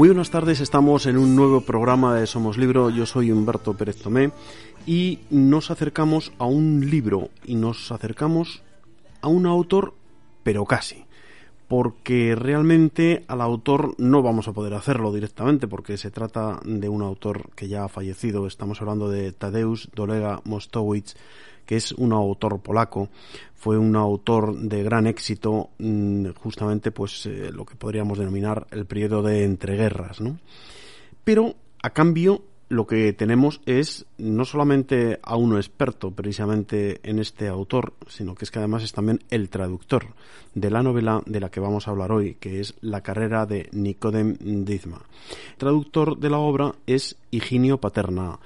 Muy buenas tardes, estamos en un nuevo programa de Somos Libro. Yo soy Humberto Pérez Tomé y nos acercamos a un libro y nos acercamos a un autor, pero casi porque realmente al autor no vamos a poder hacerlo directamente porque se trata de un autor que ya ha fallecido. Estamos hablando de Tadeusz Dolega Mostowicz, que es un autor polaco. Fue un autor de gran éxito, mm, justamente pues eh, lo que podríamos denominar el periodo de entreguerras, ¿no? Pero a cambio lo que tenemos es no solamente a uno experto precisamente en este autor, sino que es que además es también el traductor de la novela de la que vamos a hablar hoy, que es La carrera de Nicodem Dizma. El traductor de la obra es Higinio Paterna,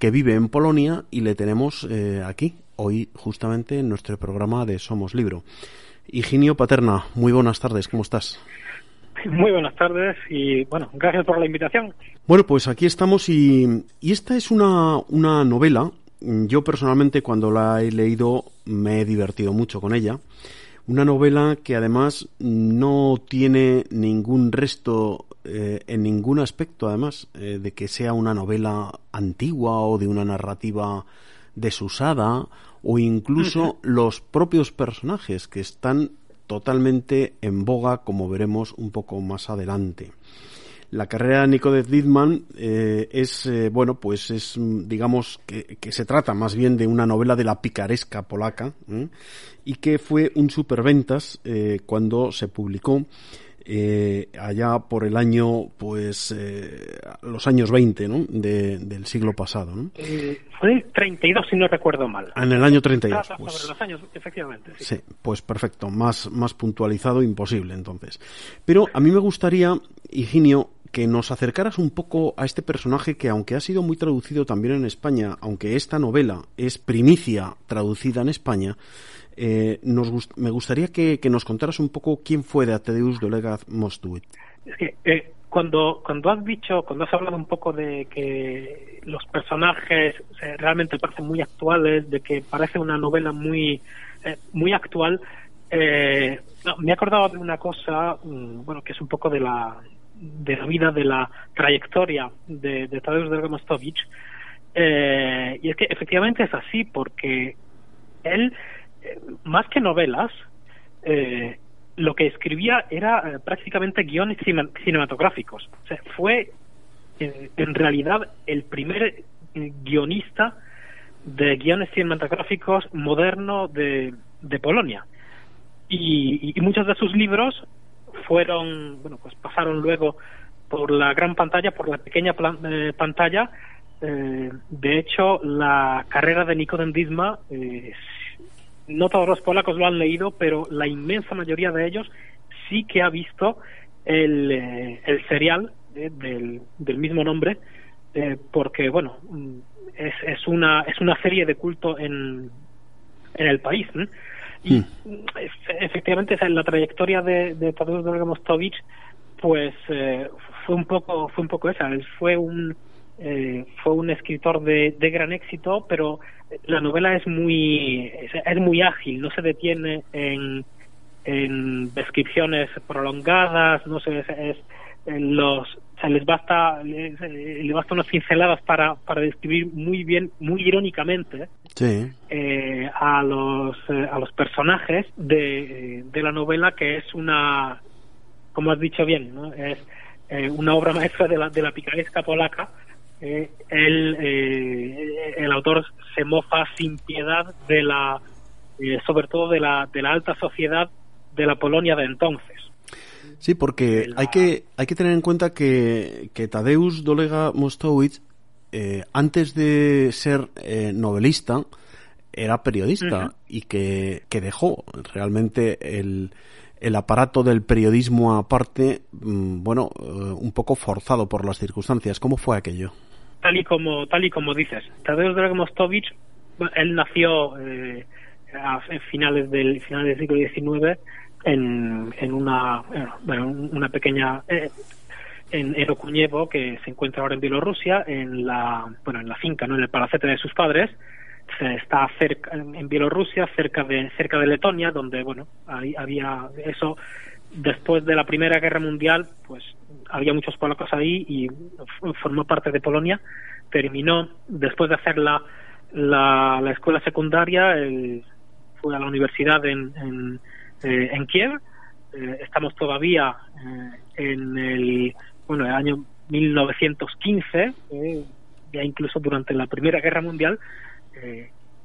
que vive en Polonia y le tenemos eh, aquí, hoy justamente en nuestro programa de Somos Libro. Higinio Paterna, muy buenas tardes, ¿cómo estás? Muy buenas tardes y bueno, gracias por la invitación. Bueno, pues aquí estamos y, esta es una, una novela. Yo personalmente cuando la he leído me he divertido mucho con ella. Una novela que además no tiene ningún resto eh, en ningún aspecto, además, eh, de que sea una novela antigua o de una narrativa desusada o incluso los propios personajes que están totalmente en boga, como veremos un poco más adelante. La carrera de Nico Didman eh, es, eh, bueno, pues es, digamos, que, se trata más bien de una novela de la picaresca polaca y que fue un superventas eh, cuando se publicó eh, allá por el año, pues, eh, los años 20, ¿no? del siglo pasado, ¿no? Eh, fue 32, si no recuerdo mal. En el año 32. pues, sobre los años, efectivamente. Sí. pues perfecto, más, más puntualizado imposible, entonces. Pero a mí me gustaría, Higinio, que nos acercaras un poco a este personaje que, aunque ha sido muy traducido también en España, aunque esta novela es primicia traducida en España, eh, nos me gustaría que, nos contaras un poco quién fue de Ateusz Dolega Mostowicz. Es que eh, cuando, cuando has dicho, cuando has hablado un poco de que los personajes realmente parecen muy actuales, de que parece una novela muy, eh, muy actual, me he acordado de una cosa, mm, bueno, que es un poco de la, de la vida, de la trayectoria de, de Tadeusz Dolega Mostowicz, y es que efectivamente es así, porque él más que novelas, eh, lo que escribía era eh, prácticamente guiones cinematográficos. O sea, fue en realidad el primer eh, guionista de guiones cinematográficos moderno de, de Polonia. Y, muchos de sus libros fueron, bueno, pues pasaron luego por la gran pantalla, por la pequeña pantalla. de hecho, la carrera de Nikodem Disma no todos los polacos lo han leído, pero la inmensa mayoría de ellos sí que ha visto el, eh, el serial eh, del, del, mismo nombre, eh, porque bueno, mm, es, es, una, es una serie de culto en, en el país. Y hmm. efectivamente la trayectoria de, de Tadeusz Mostovich pues fue un poco fue un poco esa. Él fue un eh, fue un escritor de, de, gran éxito, pero la novela es muy, es, muy ágil, no se detiene en, en descripciones prolongadas, no sé, es, en los, se les basta, le, basta unas pinceladas para, para describir muy bien, muy irónicamente eh, a los eh, a los personajes de, de la novela que es una, como has dicho bien, ¿no? es una obra maestra de la, de la picaresca polaca eh, eh, el autor se mofa sin piedad de la, eh, sobre todo de la, de la alta sociedad de la Polonia de entonces. Sí, porque hay que hay que tener en cuenta que, que Tadeusz Dolega Mostowicz eh, antes de ser eh, novelista, era periodista y que, que dejó realmente el, el aparato del periodismo aparte, mm, bueno, un poco forzado por las circunstancias. ¿Cómo fue aquello? Tal y como, tal y como dices, Tadeusz Dragomostovich, él nació eh, a finales del finales del siglo XIX en, en una, bueno, una pequeña eh, en Erokuñevo que se encuentra ahora en Bielorrusia en la bueno en la finca no en el palacete de sus padres. Está cerca en Bielorrusia cerca de cerca de Letonia donde bueno ahí había eso. Después de la primera guerra mundial pues había muchos polacos ahí y formó parte de Polonia. Terminó después de hacer la la, escuela secundaria fue a la universidad en en, eh, en Kiev. Eh, estamos todavía eh, en el bueno el año 1915 ya incluso durante la primera guerra mundial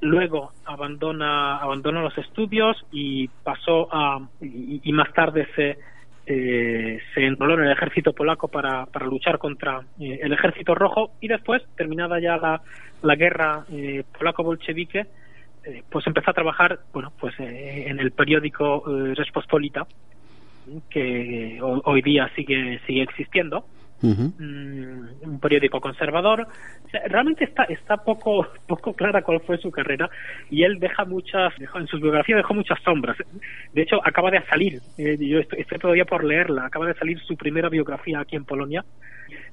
luego abandona abandona los estudios y pasó a y, más tarde se eh, se enroló en el ejército polaco para, para luchar contra eh, el ejército rojo y después terminada ya la, la guerra eh, polaco bolchevique pues empezó a trabajar bueno pues en el periódico Respospolita que hoy día sigue sigue existiendo Mm, un periódico conservador. realmente está está poco poco clara cuál fue su carrera y él deja muchas, en su biografía dejó muchas sombras. De hecho, acaba de salir, eh, yo estoy, todavía por leerla, acaba de salir su primera biografía aquí en Polonia.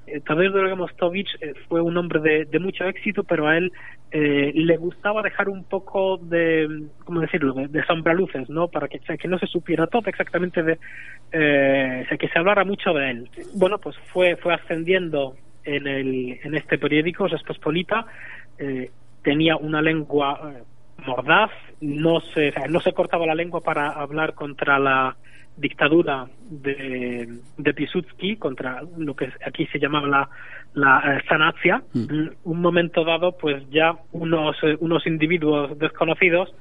Eh, Tadeusz Dragomostowicz eh, fue un hombre de, mucho éxito, pero a él eh, le gustaba dejar un poco de, ¿cómo decirlo?, de, de sombraluces, ¿no? Para que, que no se supiera todo exactamente de, eh, que se hablara mucho de él. Bueno, pues fue, fue ascendiendo en, el, en este periódico, Respospolita, eh, tenía una lengua eh, mordaz, no se, no se cortaba la lengua para hablar contra la dictadura de, de Piłsudski, contra lo que aquí se llamaba la, la eh, mm. un momento dado, pues ya unos, eh, unos individuos desconocidos,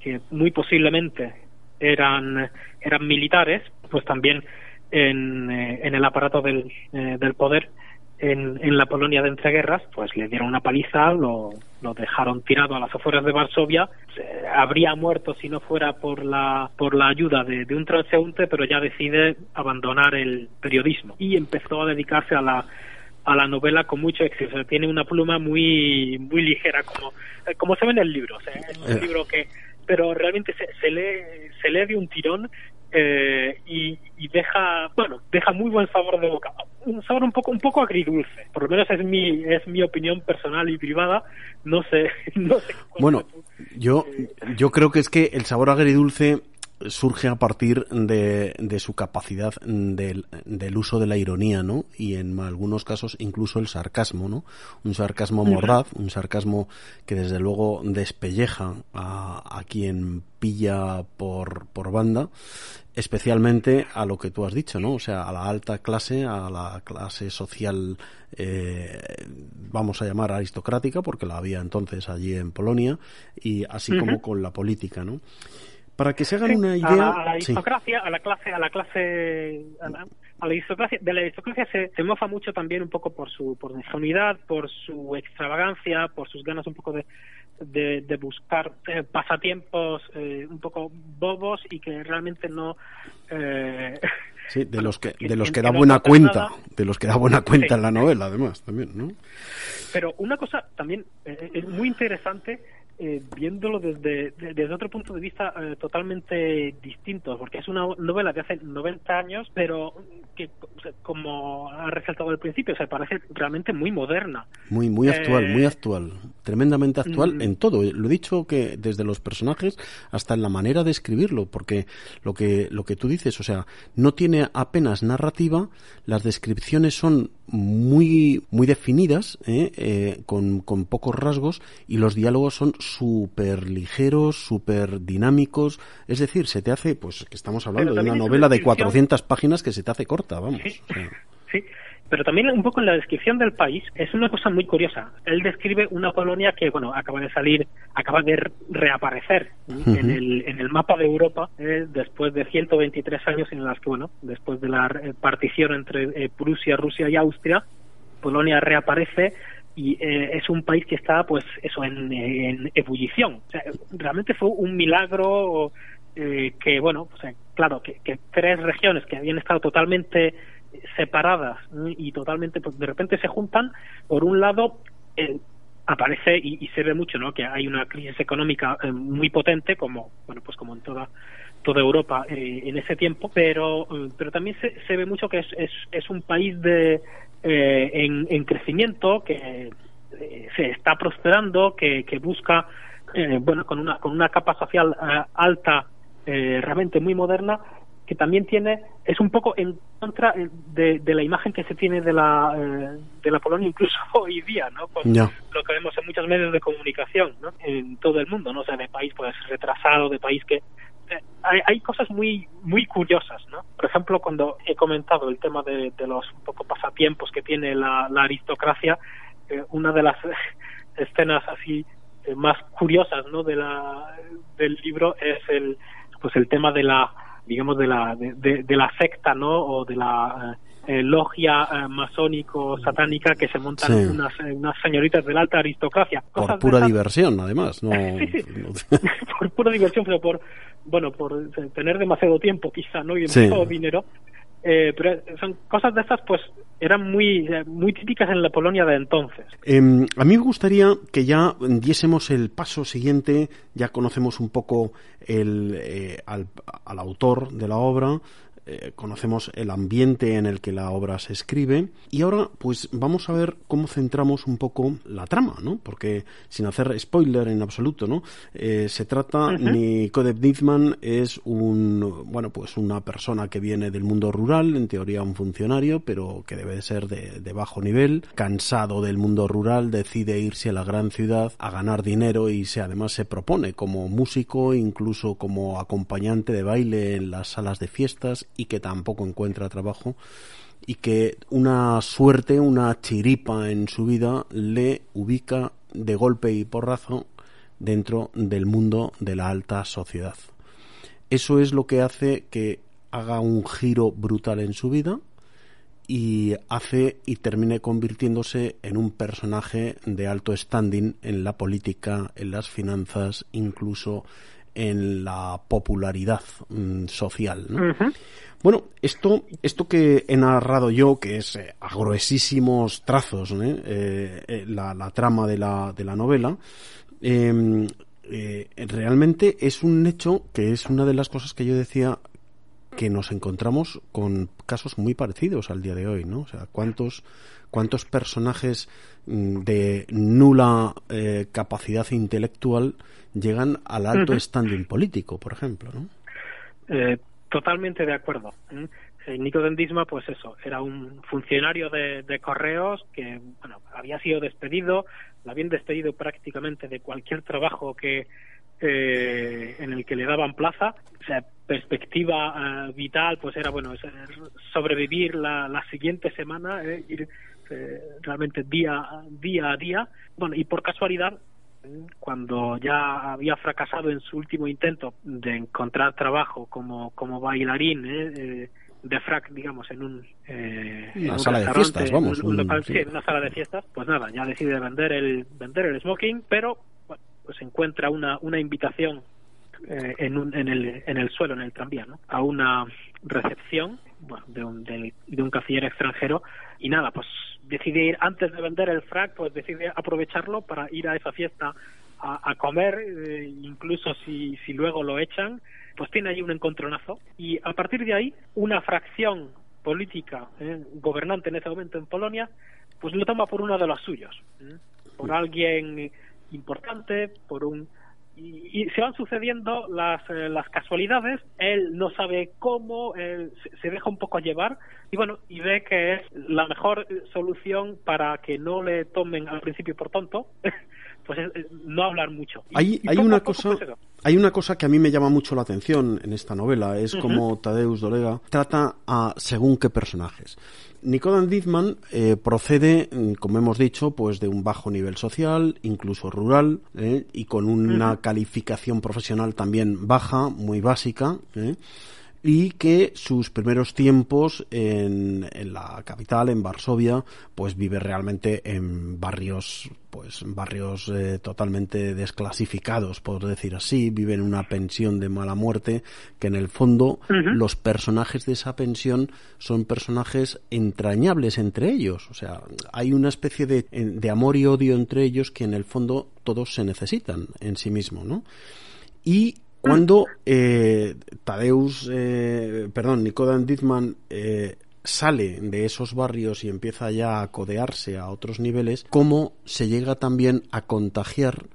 que muy posiblemente eran, eran militares, pues también en, eh, en el aparato del, del poder, en, en la Polonia de entreguerras, pues le dieron una paliza, lo, lo dejaron tirado a las afueras de Varsovia. habría muerto si no fuera por la, por la ayuda de, de un transeúnte, pero ya decide abandonar el periodismo y empezó a dedicarse a la a la novela con mucho éxito. tiene una pluma muy muy ligera, como, como se ve en el libro. es un eh. libro que, pero realmente se, se lee se lee de un tirón eh, y, y, deja bueno deja muy buen sabor de boca. Un sabor un poco un poco agridulce. Por lo menos es mi es mi opinión personal y privada. No sé no sé bueno yo yo creo que es que el sabor agridulce surge a partir de, de su capacidad del, del, uso de la ironía, ¿no? Y en algunos casos incluso el sarcasmo, ¿no? Un sarcasmo mordaz, un sarcasmo que desde luego despelleja a, a quien pilla por, por banda, especialmente a lo que tú has dicho, ¿no? O sea, a la alta clase, a la clase social, eh, vamos a llamar aristocrática, porque la había entonces allí en Polonia, y así como con la política, ¿no? Para que se hagan una idea. A, la aristocracia, a la clase, a la clase, a la, aristocracia, de la aristocracia se, se, mofa mucho también un poco por su, por su por su extravagancia, por sus ganas un poco de, de, de buscar eh, pasatiempos eh, un poco bobos y que realmente no. Eh, sí, de los que, de los que, da buena cuenta, de los que da buena cuenta en la novela, además, también, ¿no? Pero una cosa también eh, es muy interesante eh, viéndolo desde, desde otro punto de vista eh, totalmente distinto, porque es una novela de hace 90 años, pero que, como ha resaltado al principio, se parece realmente muy moderna. Muy, muy actual, muy eh, actual, tremendamente actual mm. en todo. Lo he dicho que desde los personajes hasta en la manera de escribirlo, porque lo que, lo que tú dices, o sea, no tiene apenas narrativa, las descripciones son muy, muy definidas, ¿eh? Eh, con, con, pocos rasgos, y los diálogos son súper ligeros, súper dinámicos. Es decir, se te hace, pues que estamos hablando de una novela de 400 páginas que se te hace corta, vamos. sí. Pero también un poco en la descripción del país es una cosa muy curiosa. Él describe una Polonia que, bueno, acaba de salir, acaba de reaparecer en, el, en el mapa de Europa eh, después de 123 años en las que, bueno, después de la partición entre eh, Prusia, Rusia y Austria, Polonia reaparece y eh, es un país que está pues eso en, ebullición. O sea, realmente fue un milagro eh, que bueno pues, claro que, tres regiones que habían estado totalmente separadas y totalmente pues de repente se juntan por un lado aparece y, se ve mucho no que hay una crisis económica eh, muy potente como bueno pues como en toda toda Europa en ese tiempo pero pero también se, se ve mucho que es, es, es un país de eh, en, crecimiento, que eh, se está prosperando, que, que busca, eh, bueno, con una, con una capa social alta, realmente muy moderna, que también tiene, es un poco en contra de, de la imagen que se tiene de la, de la Polonia incluso hoy día, ¿no? Con lo que vemos en muchos medios de comunicación, ¿no? En todo el mundo, ¿no? O sea, de país pues retrasado, de país que hay, hay, cosas muy muy curiosas, ¿no? Por ejemplo, cuando he comentado el tema de, los un poco pasatiempos que tiene la, aristocracia, eh, una de las escenas así eh, más curiosas, ¿no? De la del libro es el pues el tema de la digamos de la de, la secta, ¿no? O de la eh, logia masónico satánica que se montan unas, unas señoritas de la alta aristocracia. por pura diversión, además, no... por pura diversión, pero por bueno, por tener demasiado tiempo quizá, ¿no? Y demasiado dinero. Eh, pero son cosas de estas, pues, eran muy, muy típicas en la Polonia de entonces. Em, a mí me gustaría que ya diésemos el paso siguiente, ya conocemos un poco el, eh, al, autor de la obra, eh, conocemos el ambiente en el que la obra se escribe y ahora pues vamos a ver cómo centramos un poco la trama, ¿no? Porque sin hacer spoiler en absoluto, ¿no? Eh, se trata, ni Nikodem es un, bueno, pues una persona que viene del mundo rural, en teoría un funcionario, pero que debe de ser de, de bajo nivel, cansado del mundo rural, decide irse a la gran ciudad a ganar dinero y se además se propone como músico, incluso como acompañante de baile en las salas de fiestas y que tampoco encuentra trabajo y que una suerte, una chiripa en su vida le ubica de golpe y porrazo dentro del mundo de la alta sociedad. Eso es lo que hace que haga un giro brutal en su vida y hace y termine convirtiéndose en un personaje de alto standing en la política, en las finanzas, incluso en la popularidad mm, social. Bueno, esto, esto que he narrado yo, que es eh, a gruesísimos trazos eh, eh, la, la, trama de la, de la novela, em, realmente es un hecho que es una de las cosas que yo decía que nos encontramos con casos muy parecidos al día de hoy, ¿no? O sea, cuántos cuántos personajes mm, de nula capacidad intelectual llegan al alto standing político, por ejemplo, ¿no? Totalmente de acuerdo. Eh, Nico Dendisma, pues eso, era un funcionario de, correos que, bueno, había sido despedido, lo habían despedido prácticamente de cualquier trabajo que eh, en el que le daban plaza. O sea, perspectiva eh, vital, pues era, bueno, sobrevivir la, la siguiente semana, ir realmente día, día a día. Bueno, y por casualidad cuando ya había fracasado en su último intento de encontrar trabajo como, como bailarín ¿eh? eh de frac, digamos, en un, eh, una sala de fiestas, vamos, en una sala de fiestas, pues nada, ya decide vender el vender el smoking, pero bueno, pues encuentra una, una invitación eh, en, un, en, el, en el suelo, en el tranvía, ¿no? a una recepción bueno, de, un, de, de un cafiller extranjero y nada, pues decide ir antes de vender el frac, pues decide aprovecharlo para ir a esa fiesta a, comer, eh, incluso si, si luego lo echan, pues tiene ahí un encontronazo. Y a partir de ahí una fracción política eh, gobernante en ese momento en Polonia, pues lo toma por uno de los suyos, eh, por alguien importante, por un y, se van sucediendo las, eh, las casualidades, él no sabe cómo, él se, deja un poco llevar y bueno, y ve que es la mejor solución para que no le tomen al principio por tonto, pues es, no hablar mucho. hay, hay una cosa... Pues hay una cosa que a mí me llama mucho la atención en esta novela, es como Tadeusz Dolega trata a según qué personajes. Nicodan Dittman eh, procede, mm, como hemos dicho, pues de un bajo nivel social, incluso rural, eh, y con una calificación profesional también baja, muy básica. Eh. Y que sus primeros tiempos en, en, la capital, en Varsovia, pues vive realmente en barrios, pues barrios eh, totalmente desclasificados, por decir así, vive en una pensión de mala muerte, que en el fondo los personajes de esa pensión son personajes entrañables entre ellos, o sea, hay una especie de, de amor y odio entre ellos que en el fondo todos se necesitan en sí mismo, ¿no? Y cuando eh, Tadeus, eh, perdón, Nicodan Dittman eh, sale de esos barrios y empieza ya a codearse a otros niveles, cómo se llega también a contagiar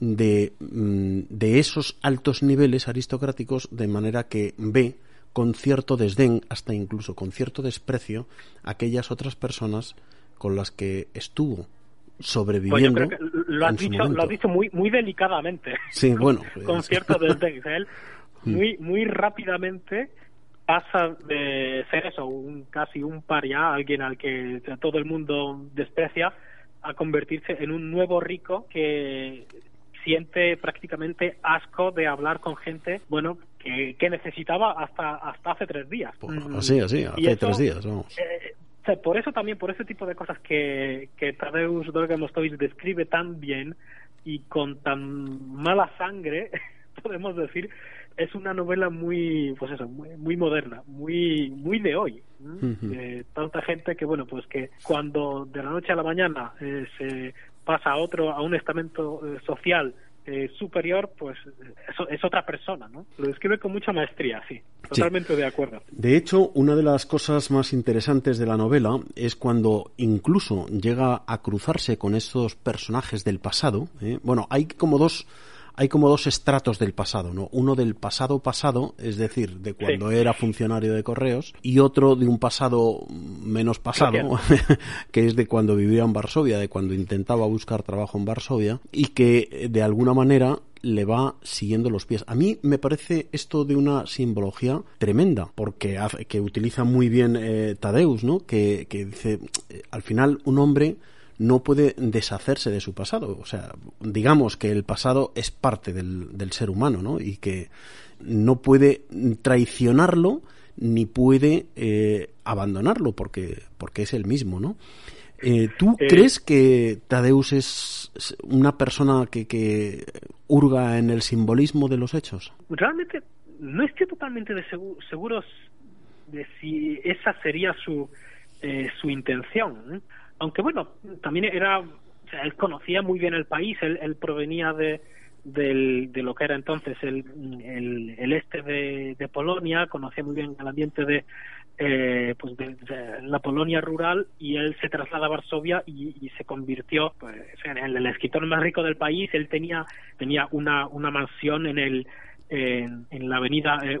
mm, de esos altos niveles aristocráticos de manera que ve con cierto desdén, hasta incluso con cierto desprecio, aquellas otras personas con las que estuvo sobreviviendo. Pues lo has dicho, lo has dicho muy muy delicadamente. Sí, bueno, con cierto desdén. Mm. muy muy rápidamente pasa de ser eso, un casi un paria, alguien al que todo el mundo desprecia, a convertirse en un nuevo rico que siente prácticamente asco de hablar con gente, bueno, que, que necesitaba hasta hasta hace tres días. así, así, hace tres días, vamos. Eh, por eso también, por ese tipo de cosas que, que Tadeusz Dorga describe tan bien y con tan mala sangre, podemos decir, es una novela muy, pues eso, muy, muy moderna, muy, muy de hoy. tanta gente que, bueno, pues que cuando de la noche a la mañana eh, se pasa a otro, a un estamento eh, social eh, superior, pues eso es otra persona, ¿no? Lo describe con mucha maestría, sí, totalmente de acuerdo. De hecho, una de las cosas más interesantes de la novela es cuando incluso llega a cruzarse con esos personajes del pasado. ¿eh? Bueno, hay como dos hay como dos estratos del pasado, ¿no? Uno del pasado pasado, es decir, de cuando era funcionario de correos, y otro de un pasado menos pasado, que es de cuando vivía en Varsovia, de cuando intentaba buscar trabajo en Varsovia, y que de alguna manera le va siguiendo los pies. A mí me parece esto de una simbología tremenda, porque hace, que utiliza muy bien eh, Tadeus, ¿no? Que, que dice, eh, al final un hombre no puede deshacerse de su pasado. O sea, digamos que el pasado es parte del, del ser humano, ¿no? Y que no puede traicionarlo ni puede eh, abandonarlo porque, porque es el mismo, ¿no? Eh, ¿Tú eh, crees que Tadeus es una persona que, que hurga en el simbolismo de los hechos? Realmente no estoy totalmente de seguro de si esa sería su, su intención aunque bueno, también era, él conocía muy bien el país, él, provenía de, del, de lo que era entonces el, el, este de, Polonia, conocía muy bien el ambiente de, eh, pues de, la Polonia rural y él se traslada a Varsovia y, se convirtió pues, en el escritor más rico del país. Él tenía, tenía una, una mansión en el en, en la avenida eh,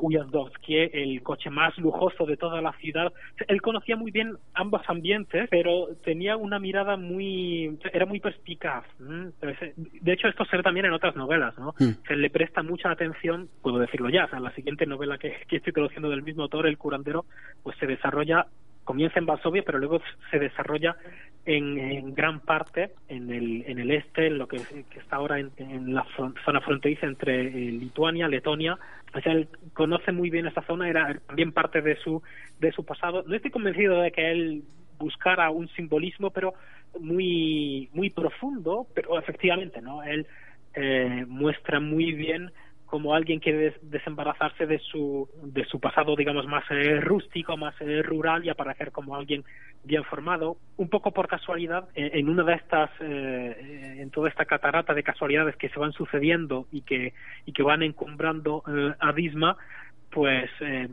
el coche más lujoso de toda la ciudad. Él conocía muy bien ambos ambientes, pero tenía una mirada muy, era muy perspicaz. De hecho, esto se ve también en otras novelas, ¿no? Mm. Se le presta mucha atención, puedo decirlo ya, o sea, la siguiente novela que, que estoy conociendo del mismo autor, El curandero, pues se desarrolla comienza en Varsovia, pero luego se desarrolla en, gran parte en el, en el este, en lo que, está ahora en, la zona fronteriza entre eh, Lituania, Letonia. O sea, él conoce muy bien esa zona, era también parte de su, de su pasado. No estoy convencido de que él buscara un simbolismo, pero muy, muy profundo, pero efectivamente, ¿no? Él eh, muestra muy bien como alguien quiere desembarazarse de su de su pasado digamos más eh, rústico más eh, rural y aparecer como alguien bien formado. Un poco por casualidad eh, en una de estas en toda esta catarata de casualidades que se van sucediendo y que y que van encumbrando a Disma pues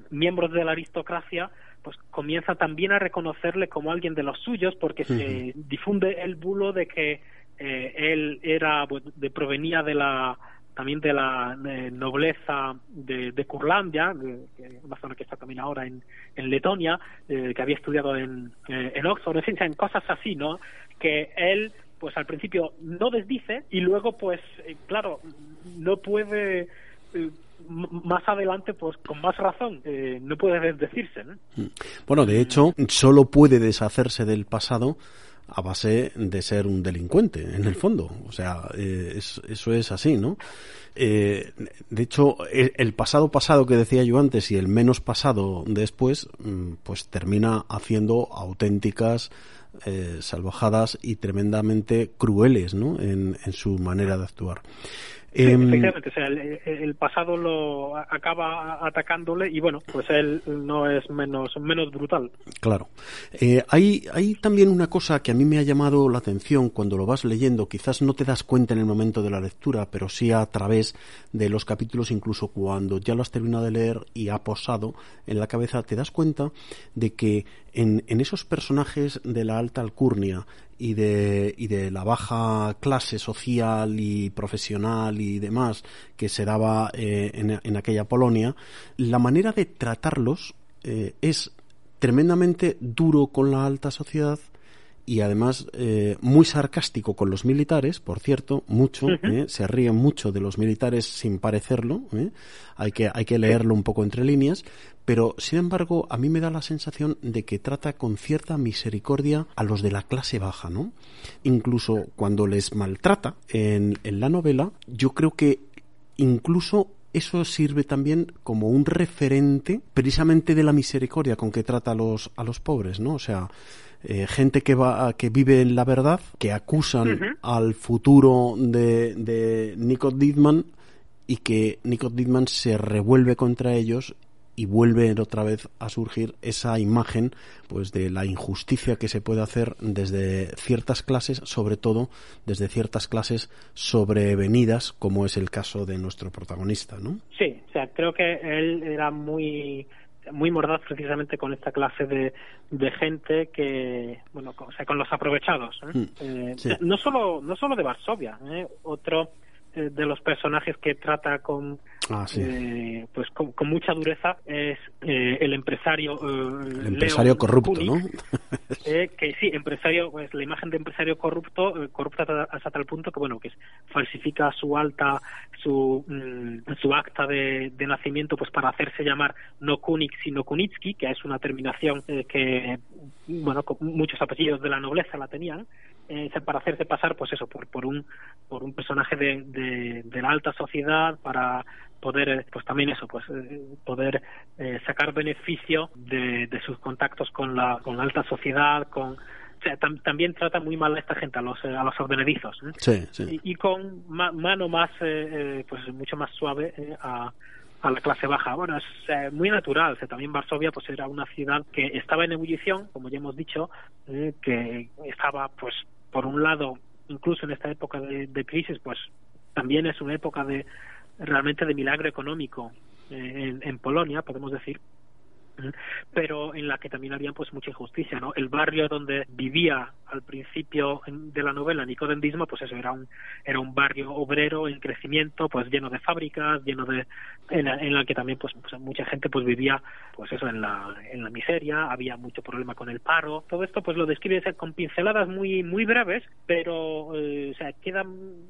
miembros de la aristocracia pues comienza también a reconocerle como alguien de los suyos porque se difunde el bulo de que él era pues, de provenía de la también de la nobleza de, de Curlandia, una zona que está también ahora en, Letonia, eh, que había estudiado en, eh, en Oxford, en en cosas así, ¿no? Que él, pues al principio no desdice y luego, pues, eh, claro, no puede más adelante, pues con más razón, no puede desdecirse. ¿no? Bueno, de hecho, solo puede deshacerse del pasado a base de ser un delincuente, en el fondo. O sea, eh, eso es así, ¿no? Eh, de hecho, el, pasado pasado que decía yo antes y el menos pasado después, mm, pues termina haciendo auténticas eh, salvajadas y tremendamente crueles, ¿no? En, en su manera de actuar. Em, efectivamente, o sea, el, pasado lo acaba atacándole y bueno, pues él no es menos, menos brutal. Claro. Eh, hay, hay también una cosa que a mí me ha llamado la atención cuando lo vas leyendo, quizás no te das cuenta en el momento de la lectura, pero sí a través de los capítulos, incluso cuando ya lo has terminado de leer y ha posado en la cabeza, te das cuenta de que en, en esos personajes de la alta alcurnia, y de, y de la baja clase social y profesional y demás que se daba eh, en, en, aquella Polonia, la manera de tratarlos eh, es tremendamente duro con la alta sociedad y además eh, muy sarcástico con los militares, por cierto, mucho, ¿eh? se ríe mucho de los militares sin parecerlo, ¿eh? hay, que, hay que leerlo un poco entre líneas, pero sin embargo a mí me da la sensación de que trata con cierta misericordia a los de la clase baja, ¿no? Incluso cuando les maltrata en, en la novela, yo creo que incluso eso sirve también como un referente precisamente de la misericordia con que trata a los, a los pobres, ¿no? O sea, eh, gente que va que vive en la verdad, que acusan al futuro de, de Nico Dittman y que Nico Dittman se revuelve contra ellos y vuelve otra vez a surgir esa imagen pues de la injusticia que se puede hacer desde ciertas clases, sobre todo desde ciertas clases sobrevenidas, como es el caso de nuestro protagonista, ¿no? Sí, o sea, creo que él era muy muy mordaz precisamente con esta clase de, de gente que bueno o sea con los aprovechados ¿eh? Mm, eh, no solo no solo de Varsovia ¿eh? otro eh, de los personajes que trata con ah, eh, pues con, mucha dureza es eh, el empresario el empresario corrupto no que sí empresario pues la imagen de empresario corrupto corrupta hasta tal punto que bueno que falsifica su alta su mm, su acta de, de, nacimiento pues para hacerse llamar no Kunik sino Kunitsky que es una terminación que bueno muchos apellidos de la nobleza la tenían eh, para hacerse pasar pues eso por por un por un personaje de, de, de la alta sociedad para poder eh, pues también eso pues eh, poder eh, sacar beneficio de, de, sus contactos con la con la alta sociedad con o sea, tam, también trata muy mal a esta gente a los a los advenedizos sí, sí. Y, y, con ma, mano más pues mucho más suave a a la clase baja. Bueno, es eh, muy natural. También Varsovia pues era una ciudad que estaba en ebullición, como ya hemos dicho, eh, que estaba pues por un lado, incluso en esta época de, de crisis, pues también es una época de realmente de milagro económico eh, en, en Polonia, podemos decir, pero en la que también había pues mucha injusticia, ¿no? El barrio donde vivía al principio de la novela Nicodendismo, pues eso era un era un barrio obrero en crecimiento, pues lleno de fábricas, lleno de en en la que también pues, pues, mucha gente pues vivía pues eso en la en la miseria, había mucho problema con el paro. Todo esto pues lo describe con pinceladas muy muy breves, pero eh, o sea, queda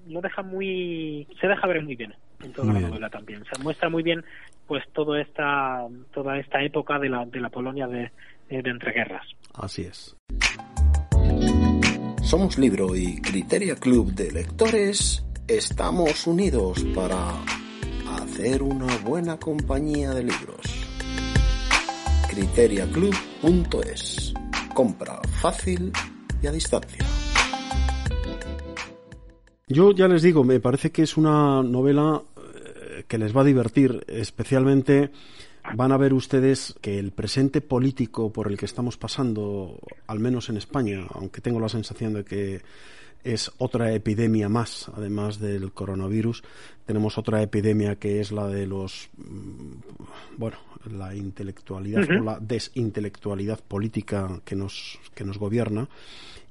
lo deja muy se deja ver muy bien en toda la novela también. Se muestra muy bien pues toda esta toda esta época de la de la Polonia de, de entreguerras. Así es. Somos Libro y Criteria Club de Lectores estamos unidos para hacer una buena compañía de libros. criteriaclub.es Compra fácil y a distancia. Yo ya les digo, me parece que es una novela eh, que les va a divertir, especialmente van a ver ustedes que el presente político por el que estamos pasando, al menos en España, aunque tengo la sensación de que es otra epidemia más, además del coronavirus, tenemos otra epidemia que es la de los, mm, bueno, la intelectualidad o la desintelectualidad política que nos, que nos gobierna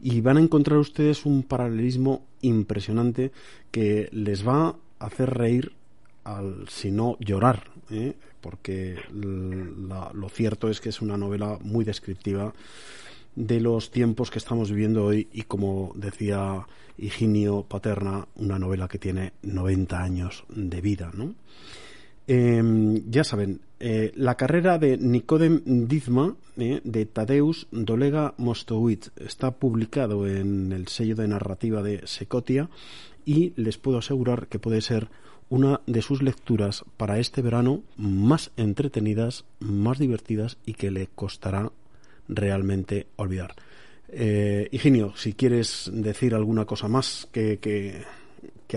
y van a encontrar ustedes un paralelismo impresionante que les va a hacer reír al si no llorar ¿eh? porque lo cierto es que es una novela muy descriptiva de los tiempos que estamos viviendo hoy y como decía Higinio Paterna, una novela que tiene 90 años de vida, ¿no? Em, ya saben, eh, la carrera de Nicodem Dizma eh, de Tadeusz Dolega Mostowitz está publicado en el sello de narrativa de Secotia y les puedo asegurar que puede ser una de sus lecturas para este verano más entretenidas, más divertidas y que le costará realmente olvidar. Eh, Higinio, si quieres decir alguna cosa más que, que,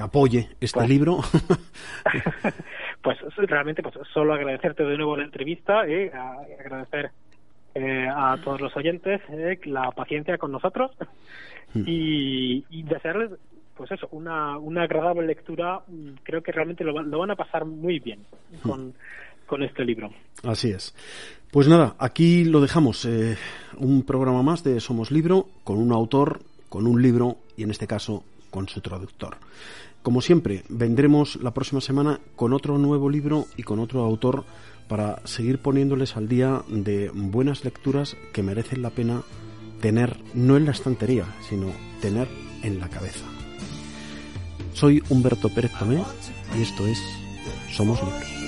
apoye este pues libro. pues realmente pues solo agradecerte de nuevo la entrevista y eh, agradecer eh, a todos los oyentes eh, la paciencia con nosotros y, y, desearles pues eso una, una agradable lectura creo que realmente lo, lo van a pasar muy bien hmm. con, con este libro así es pues nada aquí lo dejamos un programa más de Somos Libro con un autor con un libro y en este caso con su traductor como siempre, vendremos la próxima semana con otro nuevo libro y con otro autor para seguir poniéndoles al día de buenas lecturas que merecen la pena tener no en la estantería, sino tener en la cabeza. Soy Humberto Pérez Tomé y esto es Somos Libros.